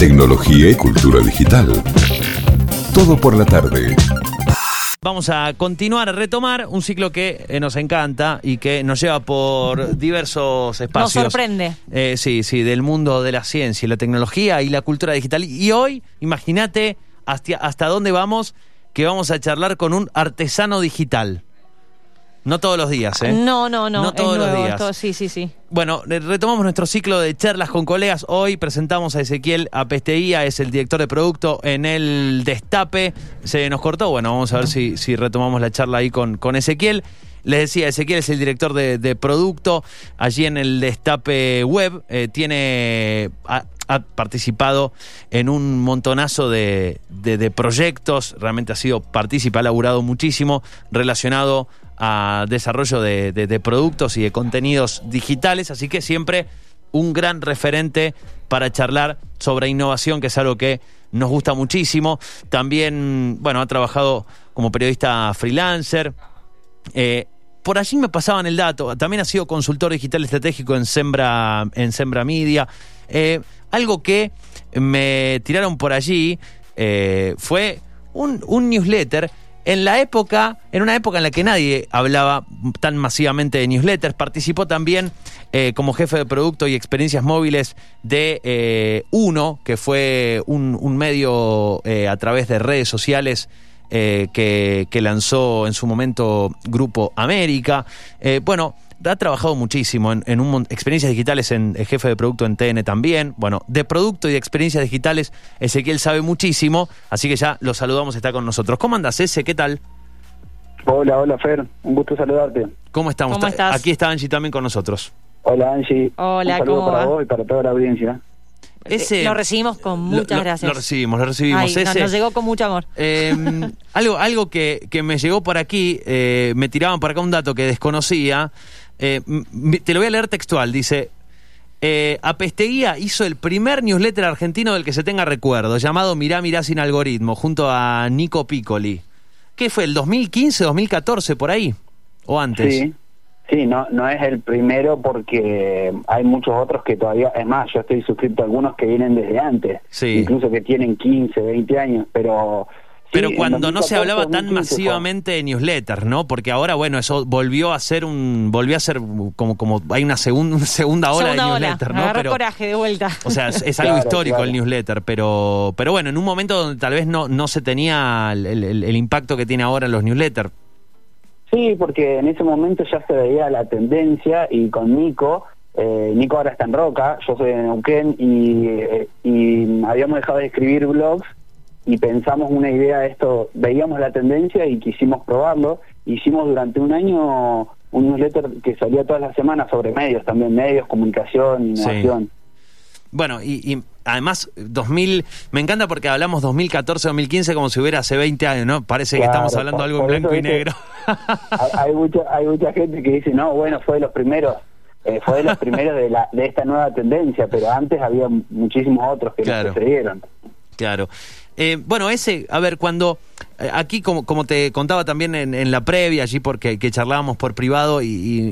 tecnología y cultura digital. Todo por la tarde. Vamos a continuar, a retomar un ciclo que eh, nos encanta y que nos lleva por diversos espacios. Nos sorprende. Eh, sí, sí, del mundo de la ciencia y la tecnología y la cultura digital. Y hoy, imagínate hasta, hasta dónde vamos, que vamos a charlar con un artesano digital. No todos los días, ¿eh? No, no, no. No todos los nuevo días. esto, sí, sí, sí. Bueno, eh, retomamos nuestro ciclo de charlas con colegas. Hoy presentamos a Ezequiel Apesteía, es el director de producto en el Destape. Se nos cortó, bueno, vamos a ver si, si retomamos la charla ahí con, con Ezequiel. Les decía, Ezequiel es el director de, de producto allí en el Destape Web. Eh, tiene. Ha, ha participado en un montonazo de, de- de proyectos, realmente ha sido partícipe, ha laburado muchísimo relacionado a desarrollo de, de- productos y de contenidos digitales, así que siempre un gran referente para charlar sobre innovación, que es algo que nos gusta muchísimo. También, bueno, ha trabajado como periodista freelancer, eh, por allí me pasaban el dato. También ha sido consultor digital estratégico en Sembra, en Sembra Media. Eh, algo que me tiraron por allí eh, fue un, un newsletter. En la época, en una época en la que nadie hablaba tan masivamente de newsletters, participó también eh, como jefe de producto y experiencias móviles de eh, Uno, que fue un, medio eh, a través de redes sociales que, que lanzó en su momento Grupo América. Bueno, ha trabajado muchísimo en, en un experiencias digitales en el jefe de producto en TN también. Bueno, de producto y de experiencias digitales, Ezequiel sabe muchísimo, así que ya lo saludamos, está con nosotros. ¿Cómo andas, Eze? ¿Qué tal? Hola, hola Fer, un gusto saludarte. ¿Cómo estamos? ¿Cómo estás? Aquí está Angie también con nosotros. Hola Angie. Hola, un saludo ¿cómo para va? vos y para toda la audiencia. Ese- lo recibimos con muchas lo- gracias. Lo recibimos, lo recibimos. Ay, no, Ese- nos llegó con mucho amor. Eh, algo algo que, que me llegó por aquí, eh, me tiraban por acá un dato que desconocía. Eh, te lo voy a leer textual. Dice: eh, Apesteguía hizo el primer newsletter argentino del que se tenga recuerdo, llamado Mirá, Mirá sin algoritmo, junto a Nico Piccoli. ¿Qué fue? ¿El 2015, 2014, por ahí? ¿O antes? Sí, sí, no, no es el primero porque hay muchos otros que todavía, es más, yo estoy suscrito a algunos que vienen desde antes, Sí. incluso que tienen 15, 20 años, pero... Pero cuando no se 2014, hablaba tan 2015 fue. masivamente de newsletters, ¿no? Porque ahora, bueno, eso volvió a ser un, volvió a ser como, como hay una, segun- una segunda ola Segunda de ola. newsletter, Me ¿no? Pero, coraje de vuelta. o sea, es, es algo Claro, histórico claro. el newsletter, pero, pero bueno, en un momento donde tal vez no, no se tenía el, el- el impacto que tiene ahora los newsletters. Sí, porque en ese momento ya se veía la tendencia y con Nico, eh, Nico ahora está en Roca, yo soy de Neuquén y, eh, y habíamos dejado de escribir blogs y pensamos una idea de esto, veíamos la tendencia y quisimos probarlo. Hicimos durante un año un newsletter que salía todas las semanas sobre medios también, medios, comunicación, Sí. innovación. Bueno, y, y además, 2000, me encanta porque hablamos 2014-2015 como si hubiera hace 20 años, ¿no? Parece que Claro, estamos hablando por- algo en por blanco y negro. hay, mucha, hay mucha gente que dice, no, bueno, fue de los primeros, eh, fue de los primeros de, la, de esta nueva tendencia, pero antes había muchísimos otros que Claro. nos precedieron. Claro. Eh, bueno, ese, a ver, cuando eh, aquí, como, como te contaba también en, en la previa, allí porque que charlábamos por privado y,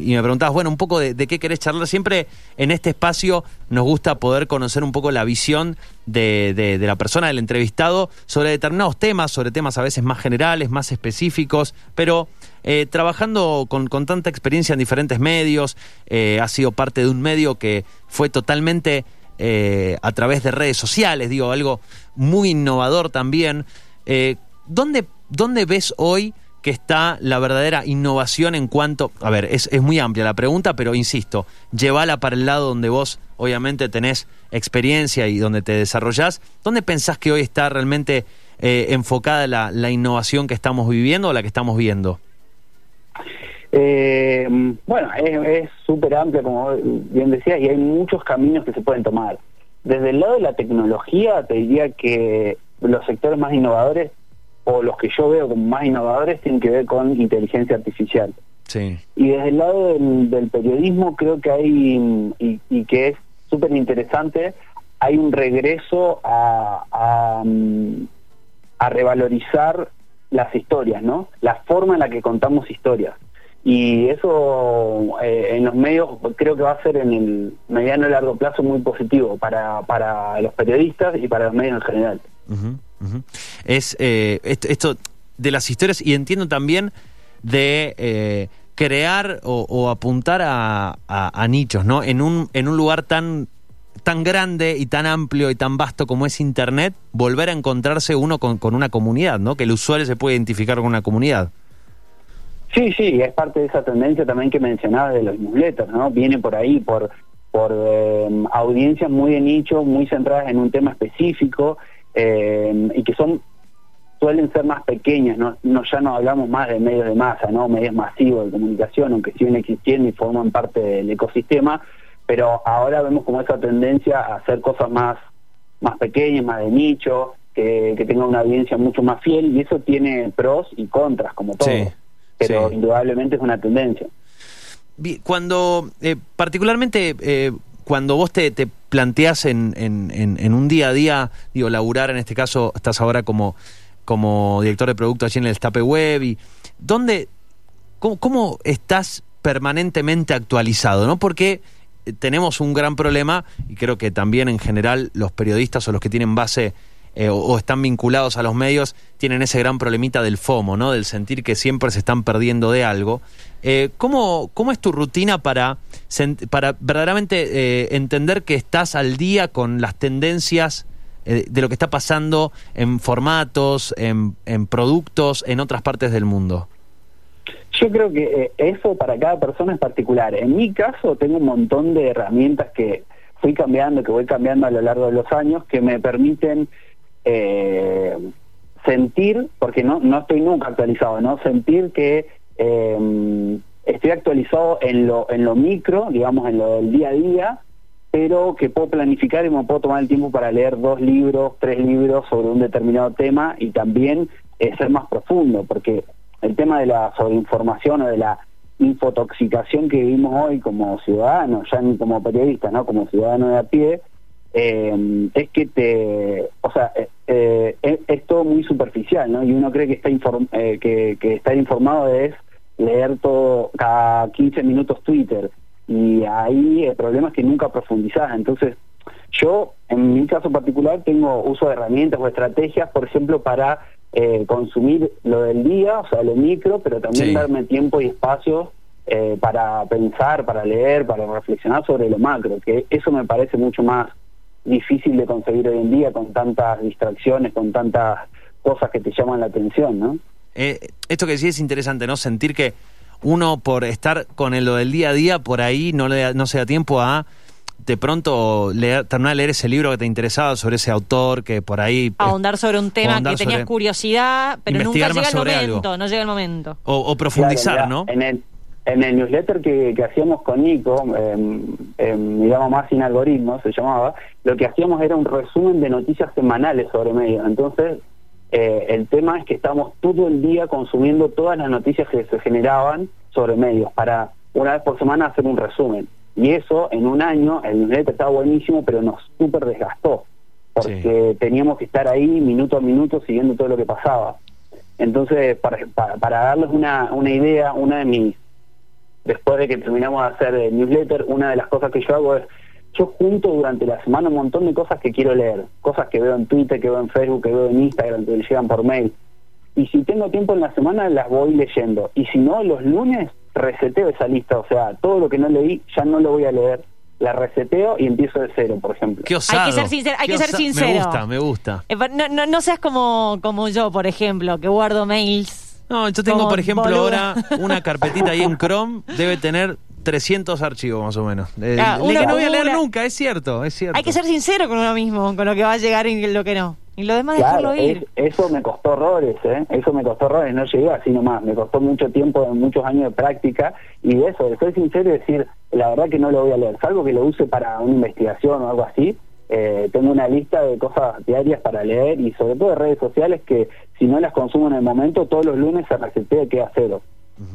y- me preguntabas, bueno, un poco de, de qué querés charlar, siempre en este espacio nos gusta poder conocer un poco la visión de, de- de la persona, del entrevistado, sobre determinados temas, sobre temas a veces más generales, más específicos, pero eh, trabajando con, con tanta experiencia en diferentes medios, eh, ha sido parte de un medio que fue totalmente eh, a través de redes sociales, digo, algo muy innovador también. Eh, ¿dónde, ¿Dónde ves hoy que está la verdadera innovación en cuanto... A ver, es, es muy amplia la pregunta, pero insisto, llévala para el lado donde vos obviamente tenés experiencia y donde te desarrollás. ¿Dónde pensás que hoy está realmente eh, enfocada la, la innovación que estamos viviendo o la que estamos viendo? Eh, bueno, es súper amplia, como bien decías, y hay muchos caminos que se pueden tomar. Desde el lado de la tecnología, te diría que los sectores más innovadores, o los que yo veo como más innovadores, tienen que ver con inteligencia artificial. Sí. Y desde el lado del, del periodismo creo que hay, y, y que es súper interesante, hay un regreso a, a, a revalorizar las historias, ¿no? La forma en la que contamos historias. Y eso eh, en los medios creo que va a ser en el mediano y largo plazo muy positivo para, para los periodistas y para los medios en general. Ujú, ujú. Es eh, esto, de las historias y entiendo también de eh, crear o, apuntar a, a- a nichos, ¿no? En un, en un lugar tan tan grande y tan amplio y tan vasto como es Internet, volver a encontrarse uno con, con una comunidad, ¿no? Que el usuario se puede identificar con una comunidad. Sí, sí, es parte de esa tendencia también que mencionaba de los newsletters, ¿no? Viene por ahí, por, por eh, audiencias muy de nicho, muy centradas en un tema específico eh, y que son suelen ser más pequeñas, ¿no? no ya no hablamos más de medios de masa, ¿no? Medios masivos de comunicación, aunque siguen existiendo y forman parte del ecosistema, pero ahora vemos como esa tendencia a hacer cosas más, más pequeñas, más de nicho, que, que tengan una audiencia mucho más fiel y eso tiene pros y contras, como todo. Sí, pero sí. indudablemente es una tendencia. Cuando, eh, particularmente, eh, cuando vos te, te planteás en, en- en- en un día a día, digo, laburar, en este caso, estás ahora como, como director de producto allí en el Destape Web, y ¿dónde, cómo, cómo estás permanentemente actualizado? ¿no? Porque eh, tenemos un gran problema, y creo que también en general los periodistas o los que tienen base eh, o, están vinculados a los medios tienen ese gran problemita del FOMO, ¿no? Del sentir que siempre se están perdiendo de algo. Eh, ¿cómo, ¿Cómo es tu rutina para, para verdaderamente eh, entender que estás al día con las tendencias eh, de lo que está pasando en formatos, en, en productos, en otras partes del mundo? Yo creo que eh, eso para cada persona es particular. En mi caso tengo un montón de herramientas que fui cambiando, que voy cambiando a lo largo de los años, que me permiten eh, sentir, porque no, no estoy nunca actualizado, ¿no? Sentir que eh, estoy actualizado en lo, en lo micro, digamos, en lo del día a día, pero que puedo planificar y me puedo tomar el tiempo para leer dos libros, tres libros sobre un determinado tema y también eh, ser más profundo, porque el tema de la sobreinformación o de la infotoxicación que vivimos hoy como ciudadanos, ya ni como periodistas, ¿no? Como ciudadano de a pie, es que te, o sea, eh, es, es todo muy superficial, ¿no? Y uno cree que está eh, que, que estar informado es leer todo cada 15 minutos Twitter y ahí el problema es que nunca profundizás, entonces yo en mi caso particular tengo uso de herramientas o estrategias, por ejemplo, para eh, consumir lo del día, o sea, lo micro, pero también Sí. darme tiempo y espacio eh, para pensar, para leer, para reflexionar sobre lo macro, que eso me parece mucho más difícil de conseguir hoy en día con tantas distracciones, con tantas cosas que te llaman la atención, ¿no? Eh, esto que sí es interesante, ¿no? Sentir que uno por estar con el- lo del día a día, por ahí no, le da- no se da tiempo a de pronto leer, terminar de leer ese libro que te interesaba sobre ese autor, que por ahí... Ahondar sobre un tema que tenías curiosidad, pero nunca llega el momento, algo. no llega el momento. O, o profundizar, Claro, ¿no? En el, en el newsletter que, que hacíamos con Nico, eh, eh, digamos más sin algoritmos, se llamaba, lo que hacíamos era un resumen de noticias semanales sobre medios. Entonces, eh, el tema es que estamos todo el día consumiendo todas las noticias que se generaban sobre medios para una vez por semana hacer un resumen. Y eso, en un año, el newsletter estaba buenísimo, pero nos súper desgastó, porque teníamos que estar ahí minuto a minuto siguiendo todo lo que pasaba. Entonces, para, para, para darles una, una idea, una de mis, después de que terminamos de hacer el newsletter, una de las cosas que yo hago es, yo junto durante la semana un montón de cosas que quiero leer, cosas que veo en Twitter, que veo en Facebook, que veo en Instagram, que me llegan por mail. Y si tengo tiempo en la semana, las voy leyendo. Y si no, los lunes reseteo esa lista, o sea, todo lo que no leí ya no lo voy a leer, la reseteo y empiezo de cero, por ejemplo. Qué osado. ser sincero, hay Qué que ser sincero. Me gusta, me gusta. Eh, No, no, no seas como, como yo, por ejemplo, que guardo mails. No, yo tengo, Como por ejemplo, ahora una carpetita ahí en Chrome, debe tener 300 archivos más o menos. Eh, Ah, que no voy a leer nunca, es cierto, es cierto. Hay que ser sincero con uno mismo, con lo que va a llegar y lo que no. Y lo demás dejarlo Claro, ir. es- eso me costó horrores, ¿eh? Eso me costó horrores, no llegué así nomás, me costó mucho tiempo, muchos años de práctica y de eso, de ser sincero y decir, la verdad que no lo voy a leer, salvo que lo use para una investigación o algo así, eh, tengo una lista de cosas diarias para leer y sobre todo de redes sociales que si no las consumo en el momento, todos los lunes se resetea y queda cero.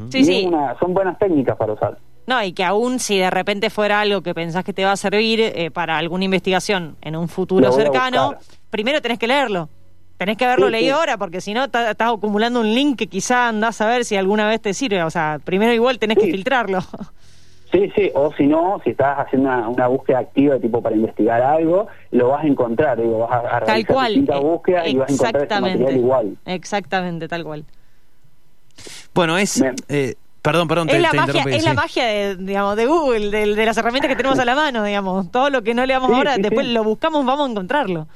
Sí. una- son buenas técnicas para usar. No, y que aún si de repente fuera algo que pensás que te va a servir eh, para alguna investigación en un futuro cercano, primero tenés que leerlo. tenés que haberlo Sí, leído sí. ahora, porque si no estás acumulando un link que quizá andás a ver si alguna vez te sirve. O sea, primero igual tenés que filtrarlo. Sí, sí, o si no, si estás haciendo una, una búsqueda activa tipo para investigar algo, lo vas a encontrar, digo, vas a, a tal realizar cual. distintas eh, búsquedas y vas a encontrar ese material Exactamente. igual. Exactamente, tal cual. Bueno, es... Eh, perdón, perdón, te, es la te magia, interrumpí, es la magia de, digamos, de Google, de, de las herramientas que tenemos a la mano, digamos. Todo lo que no leamos Sí, ahora, sí, después sí. lo buscamos, vamos a encontrarlo.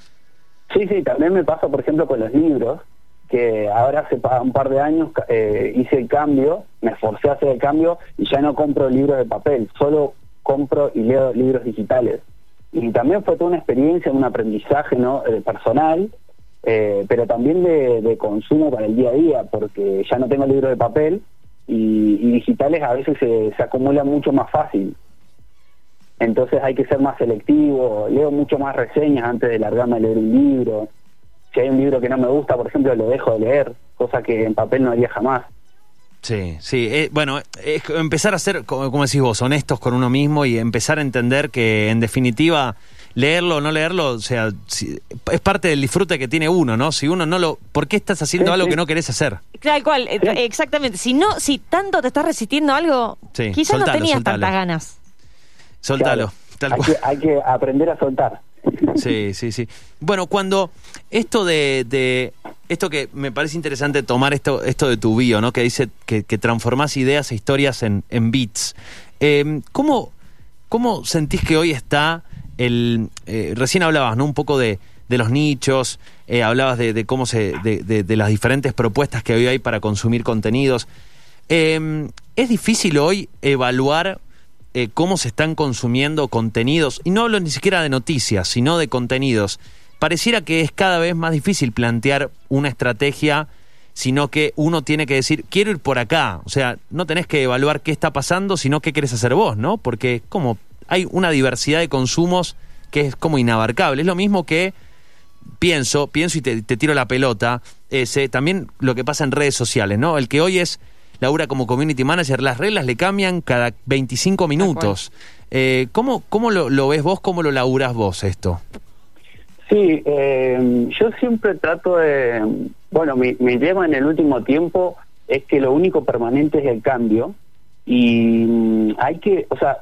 Sí, sí, también me pasa, por ejemplo, con los libros, que ahora hace un par de años eh, hice el cambio, me esforcé a hacer el cambio y ya no compro libros de papel, solo compro y leo libros digitales. Y también fue toda una experiencia, un aprendizaje ¿no? eh, personal, eh, pero también de, consumo para el día a día, porque ya no tengo libros de papel y, digitales a veces se acumulan mucho más fácil. Entonces hay que ser más selectivo, leo mucho más reseñas antes de largarme a leer un libro. Si hay un libro que no me gusta, por ejemplo, lo dejo de leer, cosa que en papel no haría jamás. Sí, sí. eh, bueno, es empezar a ser, como, como decís vos, honestos con uno mismo y empezar a entender que, en definitiva, leerlo o no leerlo, o sea, si- es parte del disfrute que tiene uno, ¿no? Si uno no lo... ¿Por qué estás haciendo Sí, algo sí. que no querés hacer? Tal cual, eh, Sí. exactamente. Si no, si tanto te estás resistiendo a algo, Sí, quizás no tenías soltalo. tantas ganas. Soltalo. Claro, Tal hay, cual. que, hay que aprender a soltar. Sí, sí, sí. Bueno, cuando esto de, esto que me parece interesante tomar esto esto de tu bio, ¿no? Que dice que, que transformás ideas e historias en, en beats. Eh, ¿cómo, ¿Cómo sentís que hoy está el eh, recién hablabas, ¿no? Un poco de, los nichos, eh, hablabas de, cómo se de, las diferentes propuestas que hoy hay para consumir contenidos. Eh, es difícil hoy evaluar eh, cómo se están consumiendo contenidos, y no hablo ni siquiera de noticias, sino de contenidos. Pareciera que es cada vez más difícil plantear una estrategia, sino que uno tiene que decir, quiero ir por acá. O sea, no tenés que evaluar qué está pasando, sino qué querés hacer vos, ¿no? Porque como hay una diversidad de consumos que es como inabarcable. Es lo mismo que pienso, pienso y te, te tiro la pelota, ese, también lo que pasa en redes sociales, ¿no? El que hoy es labura como community manager, las reglas le cambian cada 25 minutos. Eh, ¿Cómo, cómo lo, lo ves vos, cómo lo laburás vos esto? Sí, eh, yo siempre trato de, bueno, mi, mi lema en el último tiempo es que lo único permanente es el cambio y mm, hay que, o sea,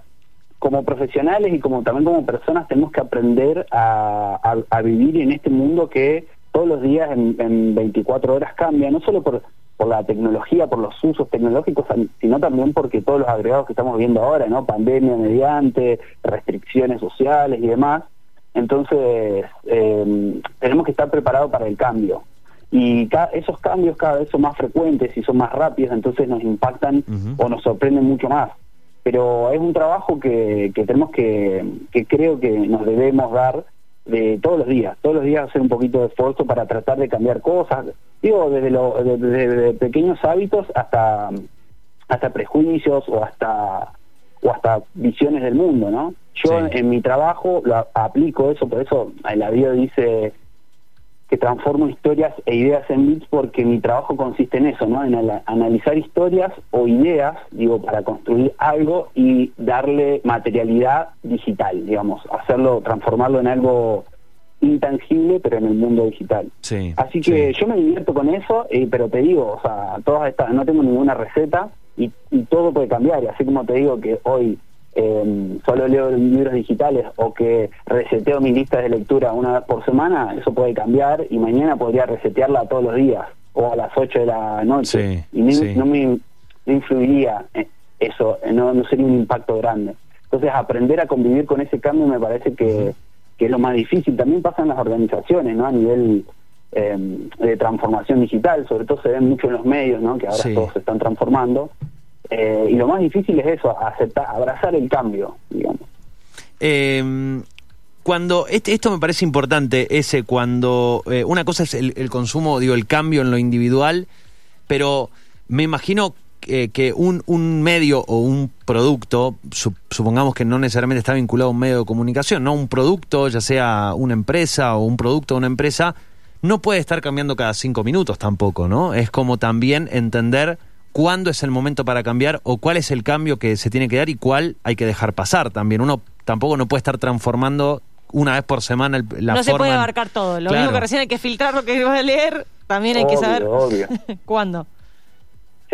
como profesionales y como también como personas tenemos que aprender a, a- a vivir en este mundo que todos los días en, en 24 horas cambia, no solo por, por la tecnología, por los usos tecnológicos, sino también porque todos los agregados que estamos viendo ahora, ¿no? Pandemia mediante, restricciones sociales y demás. Entonces, eh, tenemos que estar preparados para el cambio. Y ca- esos cambios cada vez son más frecuentes y son más rápidos, entonces nos impactan o nos sorprenden mucho más. Pero es un trabajo que, que tenemos que, que creo que nos debemos dar de todos los días, todos los días hacer un poquito de esfuerzo para tratar de cambiar cosas, digo, desde, lo, de- de- de pequeños hábitos hasta, hasta prejuicios o hasta, o hasta visiones del mundo, ¿no? Yo Sí. en mi trabajo lo aplico eso, por eso en la vida dice que transformo historias e ideas en bits porque mi trabajo consiste en eso, ¿no? En analizar historias o ideas, digo, para construir algo y darle materialidad digital, digamos, hacerlo, transformarlo en algo intangible, pero en el mundo digital. Sí. Así que sí. yo me divierto con eso, eh, pero te digo, o sea, todas estas, no tengo ninguna receta y, y todo puede cambiar. Y así como te digo que hoy eh, solo leo libros digitales o que reseteo mi lista de lectura una vez por semana, eso puede cambiar y mañana podría resetearla todos los días o a las 8 de la noche. Sí, y no, sí. no me no influiría eh, eso, eh, no, no sería un impacto grande. Entonces, aprender a convivir con ese cambio me parece que, que es lo más difícil. También pasa en las organizaciones, ¿no? A nivel eh, de transformación digital, sobre todo se ven mucho en los medios, ¿no? Que ahora Sí. todos se están transformando. Eh, y lo más difícil es eso, aceptar, abrazar el cambio, digamos. Eh, cuando este- esto me parece importante, ese cuando eh, una cosa es el, consumo, digo, el cambio en lo individual, pero me imagino que, un, un medio o un producto, sup- supongamos que no necesariamente está vinculado a un medio de comunicación, no un producto, ya sea una empresa o un producto de una empresa, no puede estar cambiando cada cinco minutos tampoco, ¿no? Es como también entender cuándo es el momento para cambiar o cuál es el cambio que se tiene que dar y cuál hay que dejar pasar también. Uno tampoco no puede estar transformando una vez por semana el- la no se forma puede abarcar todo. Lo Claro. mismo que recién hay que filtrar lo que vas a leer, también hay que saber cuándo.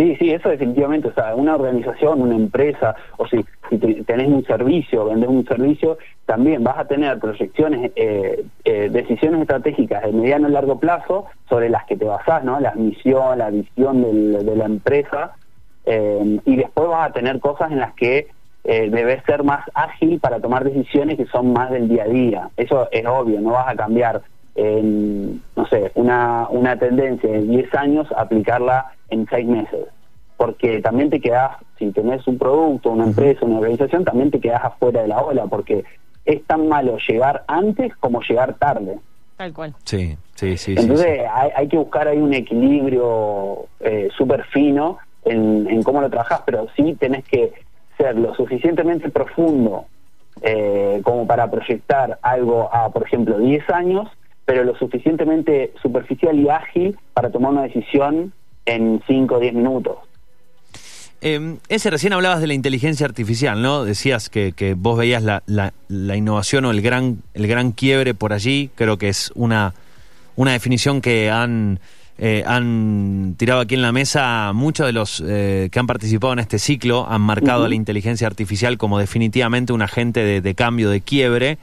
Sí, sí, eso definitivamente, o sea, una organización, una empresa, o si, si te- tenés un servicio, vendés un servicio, también vas a tener proyecciones, eh, eh, decisiones estratégicas de mediano y largo plazo sobre las que te basás, ¿no? La misión, la visión de la empresa, eh, y después vas a tener cosas en las que debes ser más ágil para tomar decisiones que son más del día a día. Eso es obvio, no vas a cambiar, en, no sé, una, una tendencia de 10 años, aplicarla en 6 meses. Porque también te quedas, si tenés un producto, una empresa, una organización, también te quedas afuera de la ola, porque es tan malo llegar antes como llegar tarde. Tal cual. Sí, sí, sí. Entonces sí. Hay, hay que buscar ahí un equilibrio eh, súper fino en, en cómo lo trabajas, pero sí tenés que ser lo suficientemente profundo eh, como para proyectar algo a, por ejemplo, 10 años, pero lo suficientemente superficial y ágil para tomar una decisión en 5 o 10 minutos. Eh, ese recién hablabas de la inteligencia artificial, ¿no? Decías que, que vos veías la, la- la innovación o el gran, el gran quiebre por allí. Creo que es una, una definición que han, eh, han tirado aquí en la mesa muchos de los eh, que han participado en este ciclo. Han marcado a la inteligencia artificial como definitivamente un agente de, de cambio, de quiebre.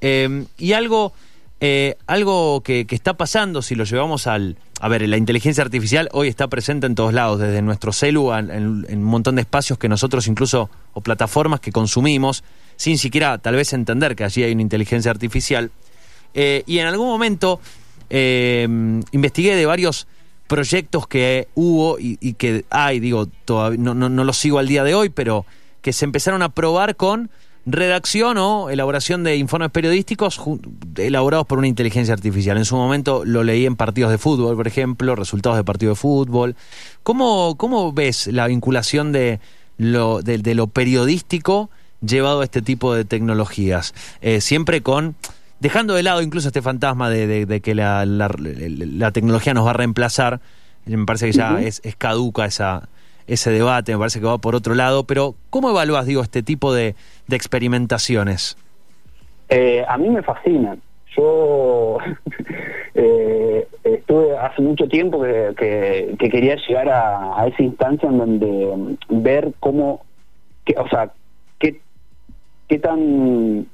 Eh, y algo, eh, algo que, está pasando, si lo llevamos al... A ver, la inteligencia artificial hoy está presente en todos lados, desde nuestro celu, en- en un montón de espacios que nosotros incluso, o plataformas que consumimos, sin siquiera tal vez entender que allí hay una inteligencia artificial. Eh, y en algún momento eh, investigué de varios proyectos que hubo y, y que hay, digo, todavía no, no, no los sigo al día de hoy, pero que se empezaron a probar con redacción o elaboración de informes periodísticos elaborados por una inteligencia artificial. En su momento lo leí en partidos de fútbol, por ejemplo, resultados de partidos de fútbol. ¿Cómo, cómo ves la vinculación de lo, de, de lo periodístico llevado a este tipo de tecnologías? Eh, siempre con dejando de lado incluso este fantasma de, de- de que la, la- la tecnología nos va a reemplazar, me parece que ya es caduca esa, ese debate, me parece que va por otro lado, pero ¿cómo evalúas, digo, este tipo de, de experimentaciones? Eh, a mí me fascinan. Yo eh, estuve hace mucho tiempo que, que- que quería llegar a, a esa instancia en donde mm, ver cómo, que, o sea, qué, qué tan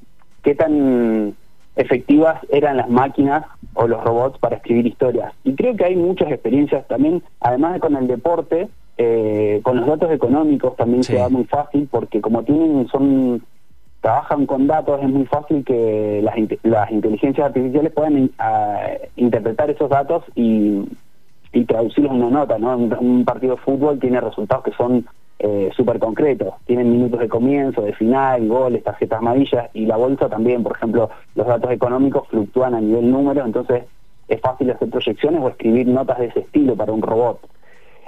qué tan efectivas eran las máquinas o los robots para escribir historias. Y creo que hay muchas experiencias también, además de con el deporte, eh, con los datos económicos también Sí. se da muy fácil porque como tienen son trabajan con datos es muy fácil que las, las inteligencias artificiales puedan in- a- interpretar esos datos y, y traducirlos en una nota, ¿no? Un, un partido de fútbol tiene resultados que son eh, súper concretos, tienen minutos de comienzo, de final, goles, tarjetas amarillas y la bolsa también, por ejemplo, los datos económicos fluctúan a nivel número, entonces es fácil hacer proyecciones o escribir notas de ese estilo para un robot.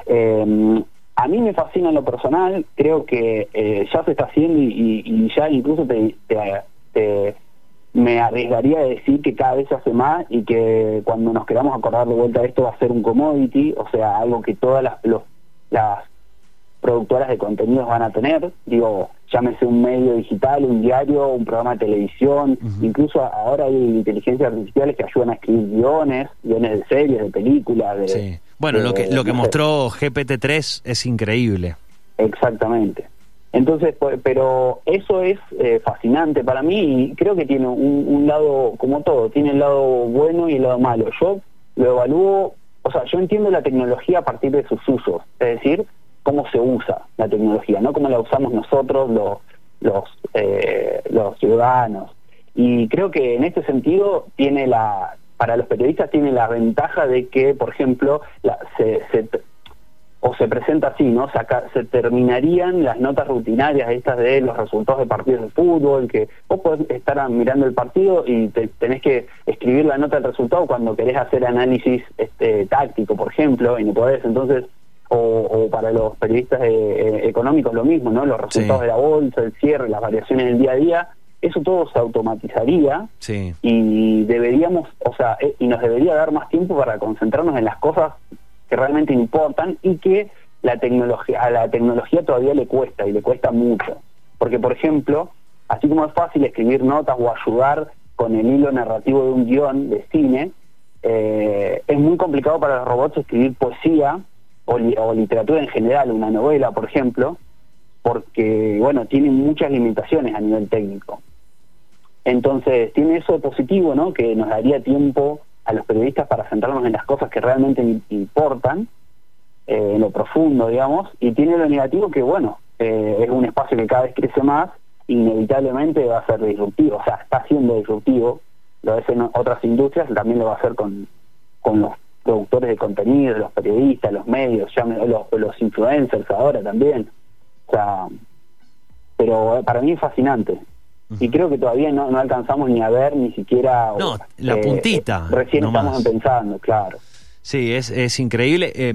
Eh, a mí me fascina en lo personal, creo que eh, ya se está haciendo y, ya incluso te, me arriesgaría a decir que cada vez se hace más y que cuando nos queramos acordar de vuelta esto va a ser un commodity, o sea, algo que todas las productoras de contenidos van a tener, digo, llámese un medio digital, un diario, un programa de televisión, incluso ahora hay inteligencias artificiales que ayudan a escribir guiones, guiones de series, de películas, de... Sí. Bueno, lo que, lo que mostró GPT-3 es increíble. Exactamente. Entonces, pues, pero eso es eh, fascinante para mí y creo que tiene un, un lado, como todo, tiene el lado bueno y el lado malo. Yo lo evalúo, o sea, yo entiendo la tecnología a partir de sus usos, es decir, cómo se usa la tecnología, no cómo la usamos nosotros los, los, eh, los ciudadanos. Y creo que en este sentido tiene la, para los periodistas tiene la ventaja de que, por ejemplo, se, o se presenta así, ¿no? Se, aca- se terminarían las notas rutinarias estas de los resultados de partidos de fútbol, que vos podés estar mirando el partido y te- tenés que escribir la nota del resultado cuando querés hacer análisis este, táctico, por ejemplo, y no podés, entonces, o, o para los periodistas eh, eh, económicos lo mismo, ¿no? Los resultados Sí. de la bolsa, el cierre, las variaciones del día a día, eso todo se automatizaría Sí. y deberíamos, o sea, eh, y nos debería dar más tiempo para concentrarnos en las cosas que realmente importan y que la tecnología a la tecnología todavía le cuesta y le cuesta mucho, porque por ejemplo, así como es fácil escribir notas o ayudar con el hilo narrativo de un guion de cine, eh, es muy complicado para los robots escribir poesía o, li- o literatura en general, una novela, por ejemplo, porque, bueno, tienen muchas limitaciones a nivel técnico. Entonces, tiene eso positivo, ¿no? Que nos daría tiempo a los periodistas para centrarnos en las cosas que realmente im- importan, eh, en lo profundo, digamos, y tiene lo negativo que, bueno, eh, es un espacio que cada vez crece más, inevitablemente va a ser disruptivo, o sea, está siendo disruptivo, lo es en otras industrias, también lo va a hacer con, con los productores de contenido, los periodistas, los medios, los, los influencers ahora también. O sea, pero para mí es fascinante. Y creo que todavía no, no alcanzamos ni a ver ni siquiera... No, la puntita, Recién nomás. estamos pensando, claro. Sí, es, es increíble. Eh,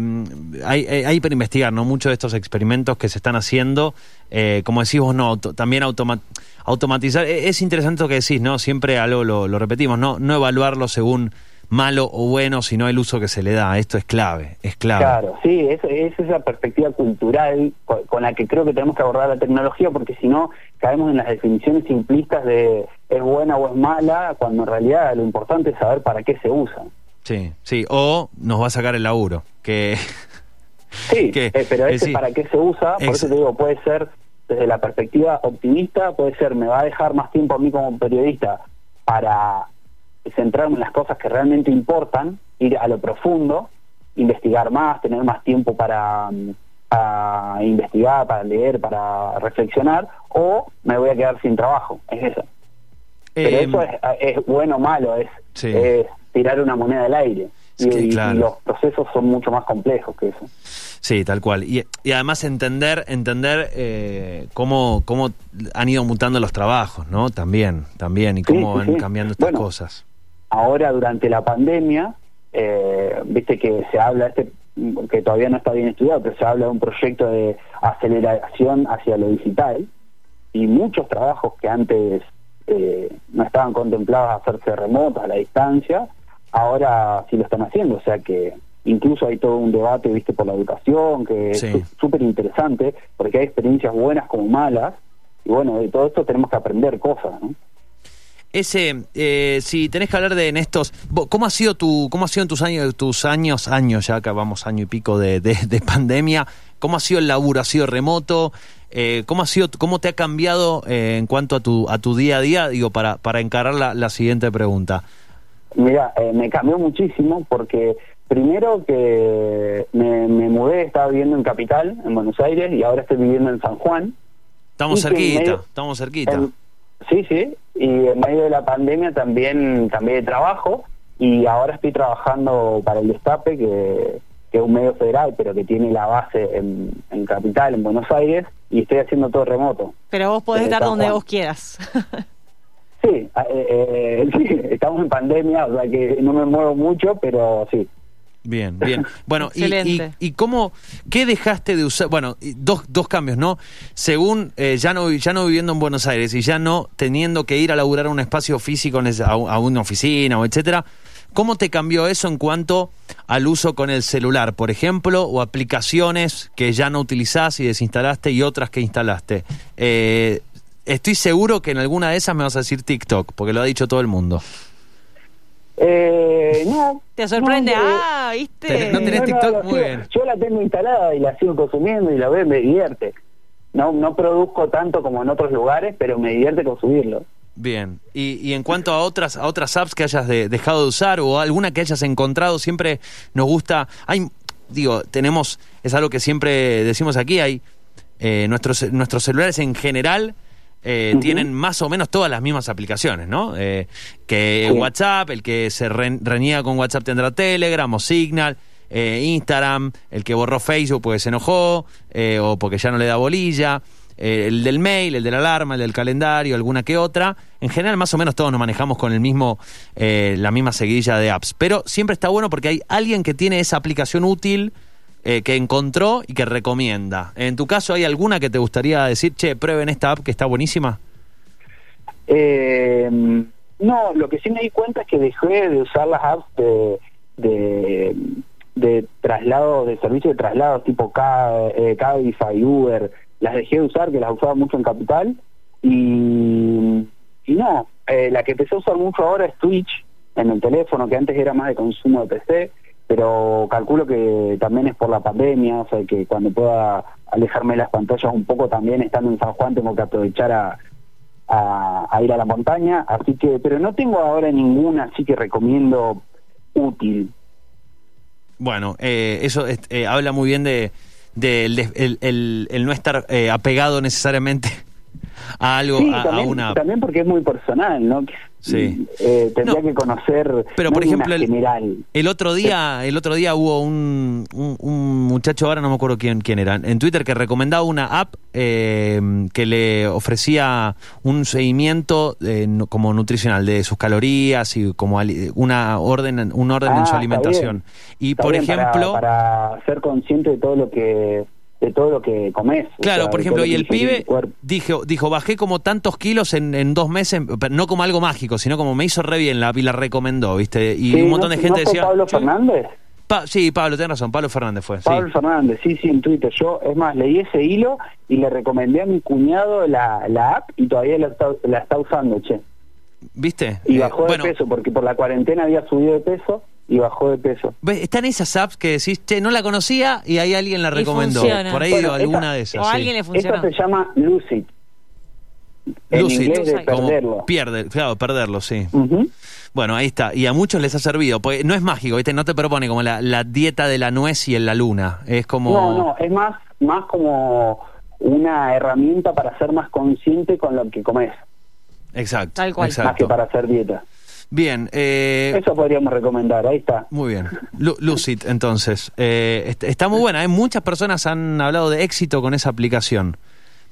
hay, hay, hay para investigar, ¿no? Muchos de estos experimentos que se están haciendo, eh, como decís vos, no, auto- también automa- automatizar. Eh, Es interesante lo que decís, ¿no? Siempre algo lo, lo repetimos, ¿no? No evaluarlo según malo o bueno, sino el uso que se le da. Esto es clave, es clave. Claro, sí, es, es esa perspectiva cultural con, con la que creo que tenemos que abordar la tecnología, porque si no caemos en las definiciones simplistas de es buena o es mala, cuando en realidad lo importante es saber para qué se usa. Sí, sí. O nos va a sacar el laburo, que... Sí, Que, eh, pero eh, ese sí. para qué se usa, por Ex- eso te digo, puede ser desde la perspectiva optimista, puede ser me va a dejar más tiempo a mí como periodista para centrarme en las cosas que realmente importan, ir a lo profundo, investigar más, tener más tiempo para, mm, para investigar, para leer, para reflexionar, o me voy a quedar sin trabajo, es eso. Pero Eh, eso es, es bueno o malo, es, Sí. es tirar una moneda al aire. Y, los procesos son mucho más complejos que eso. Sí, tal cual. Y, y además entender, entender eh, cómo, cómo han ido mutando los trabajos, ¿no? También, también, y cómo Sí, van sí. cambiando estas Bueno, cosas. Ahora durante la pandemia, eh, viste que se habla, este que todavía no está bien estudiado, pero se habla de un proyecto de aceleración hacia lo digital y muchos trabajos que antes eh, no estaban contemplados a hacerse remotos, a la distancia, ahora sí lo están haciendo, o sea que incluso hay todo un debate, viste, por la educación, que Sí. es súper interesante, porque hay experiencias buenas como malas, y bueno, de todo esto tenemos que aprender cosas, ¿no? Ese, eh, si tenés que hablar de en estos, ¿cómo ha sido tu, cómo ha sido en tus años, tus años, años ya acabamos año y pico de, de- de pandemia? ¿Cómo ha sido el laburo? ¿Ha sido remoto? Eh, ¿Cómo ha sido, cómo te ha cambiado eh, en cuanto a tu, a tu día a día? Digo, para, para encarar la, la siguiente pregunta. Mira, eh, me cambió muchísimo porque primero que me, me mudé, estaba viviendo en Capital, en Buenos Aires, y ahora estoy viviendo en San Juan. Estamos que cerquita, medio- estamos cerquita. En- sí, sí, y en medio de la pandemia también cambié de trabajo y ahora estoy trabajando para el Destape, que, que es un medio federal, pero que tiene la base en, en Capital, en Buenos Aires, y estoy haciendo todo remoto. Pero vos podés estar donde vos quieras. Sí, eh, eh, sí, estamos en pandemia, o sea que no me muevo mucho, pero sí. Bien, bien. Bueno, y, y, Excelente. y cómo, qué dejaste de usar? Bueno, dos, dos cambios, ¿no? Según eh, ya no ya no viviendo en Buenos Aires y ya no teniendo que ir a laburar a un espacio físico, en a una oficina o etcétera, ¿cómo te cambió eso en cuanto al uso con el celular, por ejemplo, o aplicaciones que ya no utilizás y desinstalaste y otras que instalaste? Eh, estoy seguro que en alguna de esas me vas a decir TikTok, porque lo ha dicho todo el mundo. Eh, no. Te sorprende. no, ah, ¿viste? No tenés TikTok, muy sigo- bien. Yo la tengo instalada y la sigo consumiendo y la veo y me divierte. No, no produzco tanto como en otros lugares, pero me divierte consumirlo. Bien. Y, y en cuanto a otras a otras apps que hayas de- dejado de usar o alguna que hayas encontrado, siempre nos gusta. Hay, digo, tenemos es algo que siempre decimos aquí. Hay eh, nuestros nuestros celulares en general. Eh, tienen más o menos todas las mismas aplicaciones, ¿no? Eh, que Sí. WhatsApp, el que se re- reniega con WhatsApp tendrá Telegram o Signal, eh, Instagram, el que borró Facebook porque se enojó eh, o porque ya no le da bolilla, eh, el del mail, el de la alarma, el del calendario, alguna que otra. En general, más o menos todos nos manejamos con el mismo, eh, la misma seguidilla de apps. Pero siempre está bueno porque hay alguien que tiene esa aplicación útil eh, que encontró y que recomienda. En tu caso, ¿hay alguna que te gustaría decir, che, prueben esta app que está buenísima? Eh, no, lo que sí me di cuenta es que dejé de usar las apps de, de, de traslado, de servicio de traslado tipo eh, Cabify, Uber. Las dejé de usar, que las usaba mucho en Capital. Y, y no, eh, la que empecé a usar mucho ahora es Twitch en el teléfono, que antes era más de consumo de PC, pero calculo que también es por la pandemia, o sea que cuando pueda alejarme de las pantallas un poco también estando en San Juan tengo que aprovechar a, a, a ir a la montaña, así que, pero no tengo ahora ninguna, así que recomiendo útil. Bueno, eh, eso es- eh, habla muy bien de, de el, el- el- el no estar eh, apegado necesariamente a algo, Sí, a, una... también porque es muy personal, ¿no? Sí. eh, tendría No, que conocer pero no por ejemplo, el- general. El otro día, el otro día hubo un, un, un muchacho, ahora no me acuerdo quién, quién era, en Twitter que recomendaba una app eh, que le ofrecía un seguimiento eh, como nutricional de sus calorías y como una orden, un orden Ah, en su está alimentación. bien. Y por bien, para- ejemplo, para, ser consciente de todo lo que de todo lo que comes. o Claro, sea, por ejemplo, y el pibe dijo, dijo, bajé como tantos kilos en, en dos meses, pero no como algo mágico, sino como me hizo re bien la y la recomendó, ¿viste? Y Sí, un montón ¿no- de gente ¿no fue decía... Pablo "Yo- Fernández? Pa- sí, Pablo, tenés razón, Pablo Fernández fue. sí. Pablo Fernández, sí, sí, en Twitter. Yo, es más, leí ese hilo y le recomendé a mi cuñado la, la app y todavía la está, la está usando, che. ¿Viste? Y Eh, bajó bueno, de peso, porque por la cuarentena había subido de peso y bajó de peso. ¿ves? Están esas apps que decís, che, no la conocía y ahí alguien la recomendó. Por ahí Bueno, alguna de esas. O a sí. alguien le Esta funciona. se llama Lucid. En Lucid, inglés de como perderlo. Pierde, claro, perderlo, sí. Bueno, ahí está. Y a muchos les ha servido. Porque no es mágico, ¿viste? No te propone como la, la dieta de la nuez y en la luna. Es como. No, no, es más, más como una herramienta para ser más consciente con lo que comes, Exacto. Tal cual. más que Exacto. para hacer dieta. Bien, eh, Eso podríamos recomendar, ahí está. Muy bien. Lu- Lucid, entonces. Eh, est- está muy buena. ¿eh? Muchas personas han hablado de éxito con esa aplicación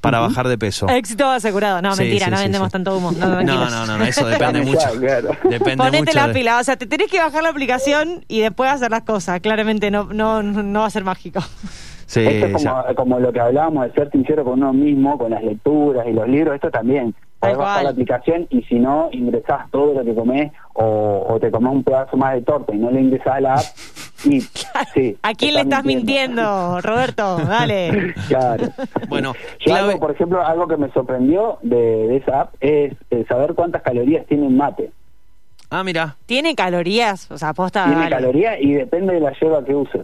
para bajar de peso. Éxito asegurado. No, Sí, mentira, sí, no sí, vendemos sí. tanto humo. No, No, no, no, no, eso depende mucho. claro. Depende Ponete mucho. la de- pila, o sea, te tenés que bajar la aplicación y después hacer las cosas. Claramente no, no, no va a ser mágico. Sí, Esto es como lo que hablábamos de ser sincero con uno mismo, con las lecturas y los libros, esto también. Podés bajar la aplicación y si no, ingresás todo lo que comés o, o te comés un pedazo más de torta y no le ingresás a la app y sí, ¿A quién le estás mintiendo, Roberto? Dale. Claro. Bueno, Yo clave- algo, por ejemplo, algo que me sorprendió de, de esa app es eh, saber cuántas calorías tiene un mate. Ah, mira. ¿Tiene calorías? O sea, posta. tiene calorías y depende de la yerba que uses.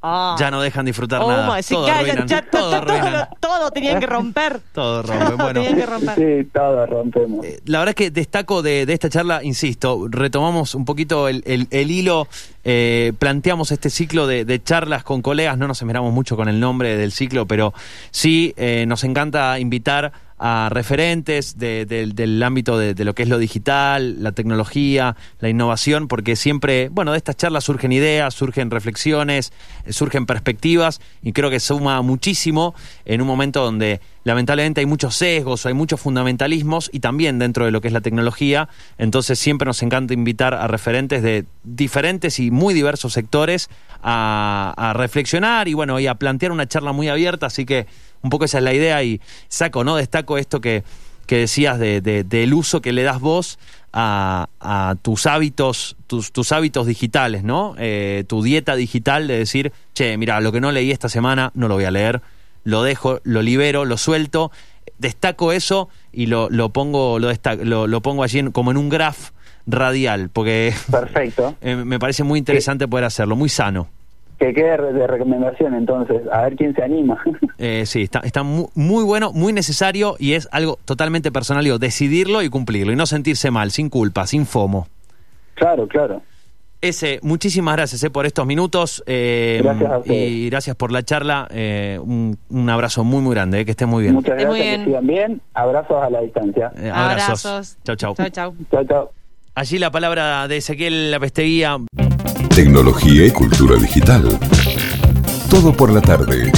Ah. Ya no dejan disfrutar Oh, nada. sí, todo ya- ya- arruinan. ya- todo todo, todo, arruinan. todo tenían que romper. Todo rompen. Bueno. Tenían que romper. Sí, todo rompemos. Eh, La verdad es que destaco de, de esta charla, insisto, retomamos un poquito el, el- el hilo, eh, planteamos este ciclo de, de charlas con colegas, no nos esmeramos mucho con el nombre del ciclo, pero sí eh, nos encanta invitar a referentes de- del- ámbito de, de lo que es lo digital, la tecnología, la innovación, porque siempre, bueno, de estas charlas surgen ideas, surgen reflexiones, eh, surgen perspectivas y creo que suma muchísimo en un momento donde lamentablemente hay muchos sesgos, hay muchos fundamentalismos y también dentro de lo que es la tecnología, entonces siempre nos encanta invitar a referentes de diferentes y muy diversos sectores a, a reflexionar y bueno, y a plantear una charla muy abierta, así que un poco esa es la idea y saco, ¿no? Destaco esto que, que decías de, de- del uso que le das vos a, a tus hábitos, tus, tus hábitos digitales, ¿no? Eh, tu dieta digital de decir, che, mira, lo que no leí esta semana no lo voy a leer, lo dejo, lo libero, lo suelto, destaco eso y lo, lo pongo, lo, desta- lo, lo pongo allí en- como en un graph radial, porque Perfecto. eh, me parece muy interesante poder hacerlo, muy sano. Que quede de recomendación entonces, a ver quién se anima. Eh, sí, está, está mu- muy, bueno, muy necesario y es algo totalmente personal, digo, decidirlo y cumplirlo y no sentirse mal, sin culpa, sin FOMO. claro, claro. Ese, muchísimas gracias eh, por estos minutos eh, Gracias a y gracias por la charla. eh, un, un abrazo muy, muy grande, eh, que estés muy bien. Muchas gracias, bien. que sigan bien. Abrazos a la distancia. Eh, abrazos. Abrazos. Chau, chau. Chau, chau. Chao, chao. Allí la palabra de Ezequiel Lapesteguía. Tecnología y cultura digital. Todo por la tarde.